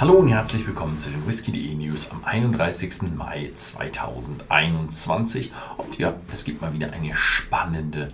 Hallo und herzlich willkommen zu den Whisky.de News am 31. Mai 2021. Und ja, es gibt mal wieder eine spannende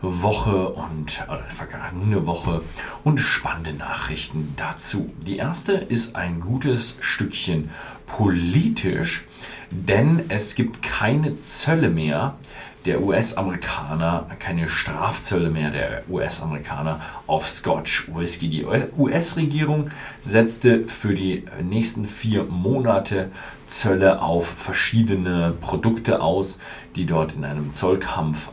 Woche und oder vergangene Woche und spannende Nachrichten dazu. Die erste ist ein gutes Stückchen politisch, denn es gibt keine Zölle mehr der US-Amerikaner, keine Strafzölle mehr der US-Amerikaner auf Scotch Whisky. Die US-Regierung setzte für die nächsten vier Monate Zölle auf verschiedene Produkte aus, die dort in einem Zollkampf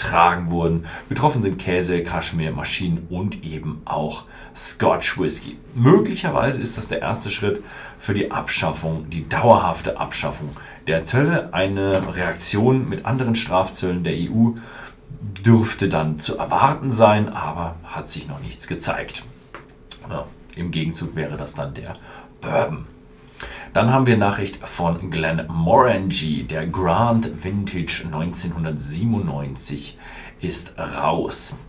ausgetragen wurden. Betroffen sind Käse, Kaschmir, Maschinen und eben auch Scotch Whisky. Möglicherweise ist das der erste Schritt für die Abschaffung, die dauerhafte Abschaffung der Zölle. Eine Reaktion mit anderen Strafzöllen der EU dürfte dann zu erwarten sein, aber hat sich noch nichts gezeigt. Ja, Im Gegenzug wäre das dann der Bourbon. Dann haben wir Nachricht von Glenn Morangy. Der Grand Vintage 1997 ist raus.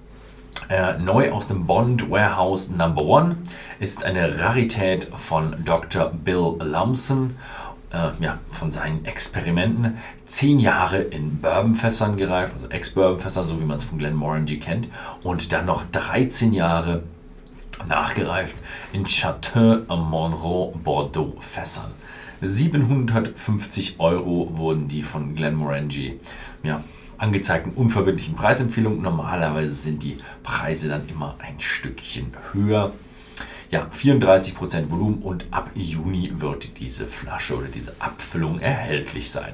Äh, neu aus dem Bond Warehouse Number One ist eine Rarität von Dr. Bill Lumsden äh, ja, von seinen Experimenten zehn Jahre in Bourbonfässern gereift, also Ex-Bourbonfässern, so wie man es von Glenmorangie kennt, und dann noch 13 Jahre nachgereift in Chateau Monroe Bordeaux Fässern. 750 Euro wurden die von Glenmorangie ja, angezeigten unverbindlichen Preisempfehlungen. Normalerweise sind die Preise dann immer ein Stückchen höher ja, 34% Volumen und ab Juni wird diese Flasche oder diese Abfüllung erhältlich sein.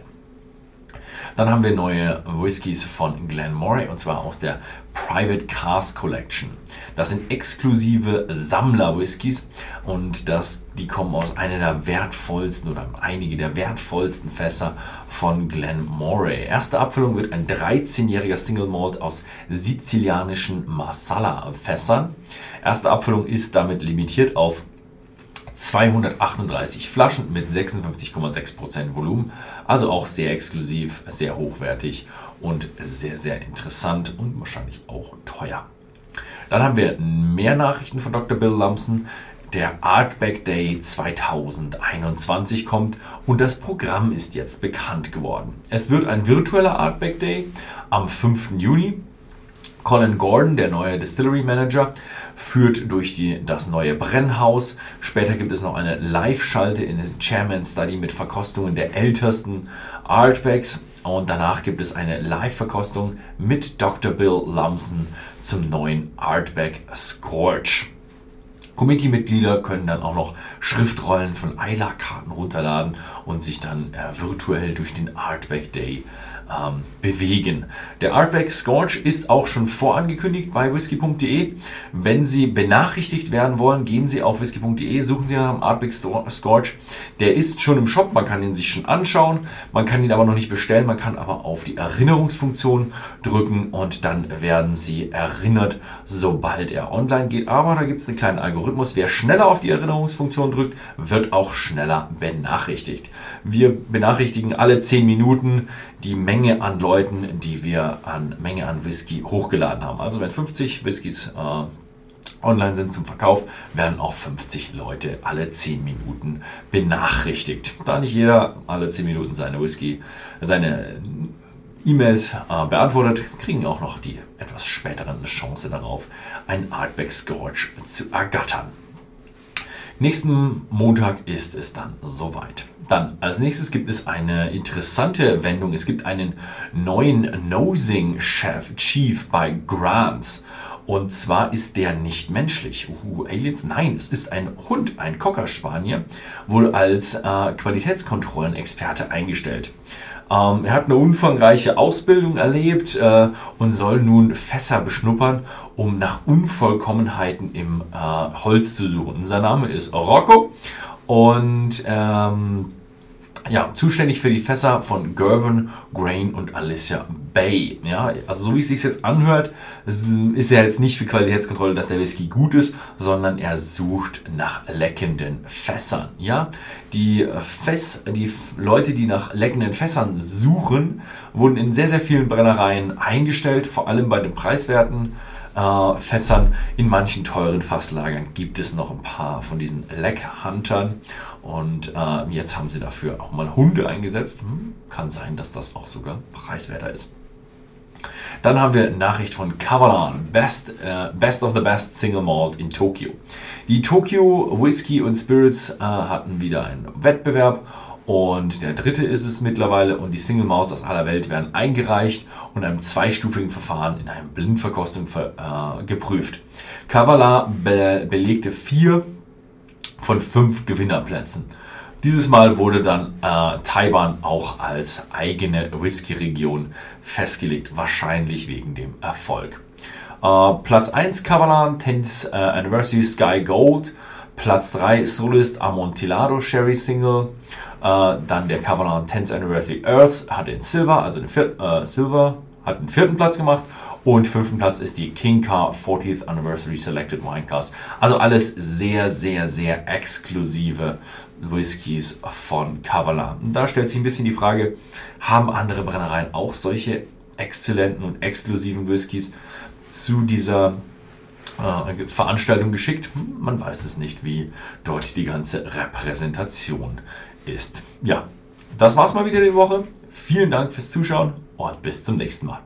Dann haben wir neue Whiskys von Glenmorangie und zwar aus der Private Cars Collection. Das sind exklusive Sammler-Whiskys und das, die kommen aus einer der wertvollsten oder einige der wertvollsten Fässer von Glenmorangie. Erste Abfüllung wird ein 13-jähriger Single Malt aus sizilianischen Marsala-Fässern. Erste Abfüllung ist damit limitiert auf 238 Flaschen mit 56,6% Volumen. Also auch sehr exklusiv, sehr hochwertig und sehr, sehr interessant und wahrscheinlich auch teuer. Dann haben wir mehr Nachrichten von Dr. Bill Lumpson. Der Artback Day 2021 kommt und das Programm ist jetzt bekannt geworden. Es wird ein virtueller Artback Day am 5. Juni. Colin Gordon, der neue Distillery Manager, führt durch die, das neue Brennhaus. Später gibt es noch eine Live-Schalte in den Chairman Study mit Verkostungen der ältesten Artbacks. Und danach gibt es eine Live-Verkostung mit Dr. Bill Lumsden zum neuen Artback Scorch. Committee-Mitglieder können dann auch noch Schriftrollen von Eila-Karten runterladen und sich dann äh, virtuell durch den Artback Day ähm, bewegen. Der Artback Scorch ist auch schon vorangekündigt bei whisky.de. Wenn Sie benachrichtigt werden wollen, gehen Sie auf whisky.de, suchen Sie nach dem Artback Scorch. Der ist schon im Shop, man kann ihn sich schon anschauen, man kann ihn aber noch nicht bestellen, man kann aber auf die Erinnerungsfunktion drücken und dann werden Sie erinnert, sobald er online geht. Aber da gibt es einen kleinen Algorithmus. Wer schneller auf die Erinnerungsfunktion drückt, wird auch schneller benachrichtigt. Wir benachrichtigen alle 10 Minuten die Menge an Leuten, die wir an Menge an Whisky hochgeladen haben. Also wenn 50 Whiskys äh, online sind zum Verkauf, werden auch 50 Leute alle 10 Minuten benachrichtigt. Da nicht jeder alle 10 Minuten seine Whisky, seine E-Mails äh, beantwortet, kriegen auch noch die etwas späteren Chance darauf, ein Artback Scorch zu ergattern. Nächsten Montag ist es dann soweit. Dann als nächstes gibt es eine interessante Wendung. Es gibt einen neuen Nosing-Chef, Chief bei Grants. Und zwar ist der nicht menschlich. Uh, Aliens? Nein, es ist ein Hund, ein Cocker Spanier, wohl als äh, Qualitätskontrollenexperte eingestellt. Ähm, er hat eine umfangreiche Ausbildung erlebt äh, und soll nun Fässer beschnuppern, um nach Unvollkommenheiten im äh, Holz zu suchen. Sein Name ist Rocco und ähm, ja, zuständig für die Fässer von Gervin, Grain und Alicia Bay. Ja, also so wie es sich jetzt anhört, ist er jetzt nicht für Qualitätskontrolle, dass der Whisky gut ist, sondern er sucht nach leckenden Fässern. Ja, die Fäss, die Leute, die nach leckenden Fässern suchen, wurden in sehr, sehr vielen Brennereien eingestellt, vor allem bei den preiswerten äh, Fässern. In manchen teuren Fasslagern gibt es noch ein paar von diesen Leckhuntern. Und äh, jetzt haben sie dafür auch mal Hunde eingesetzt. Hm, kann sein, dass das auch sogar preiswerter ist. Dann haben wir Nachricht von Kavalan, Best, äh, Best of the Best Single Malt in Tokio. Die Tokyo Whisky und Spirits äh, hatten wieder einen Wettbewerb und der dritte ist es mittlerweile und die Single Malts aus aller Welt werden eingereicht und in einem zweistufigen Verfahren in einer Blindverkostung äh, geprüft. Kavala be belegte vier von fünf Gewinnerplätzen. Dieses Mal wurde dann äh, Taiwan auch als eigene Whisky-Region festgelegt, wahrscheinlich wegen dem Erfolg. Äh, Platz 1 Kavalan 10th äh, Anniversary Sky Gold. Platz 3 Solist Amontillado Sherry Single. Äh, dann der Kavalan 10th Anniversary Earth hat den Silver, also den äh, Silver, hat den vierten Platz gemacht. Und fünften Platz ist die King Car 40th Anniversary Selected Wine Cars. Also alles sehr, sehr, sehr exklusive Whiskys von Kavala. Und da stellt sich ein bisschen die Frage, haben andere Brennereien auch solche exzellenten und exklusiven Whiskys zu dieser äh, Veranstaltung geschickt? Hm, man weiß es nicht, wie dort die ganze Repräsentation ist. Ja, das war's mal wieder die Woche. Vielen Dank fürs Zuschauen und bis zum nächsten Mal.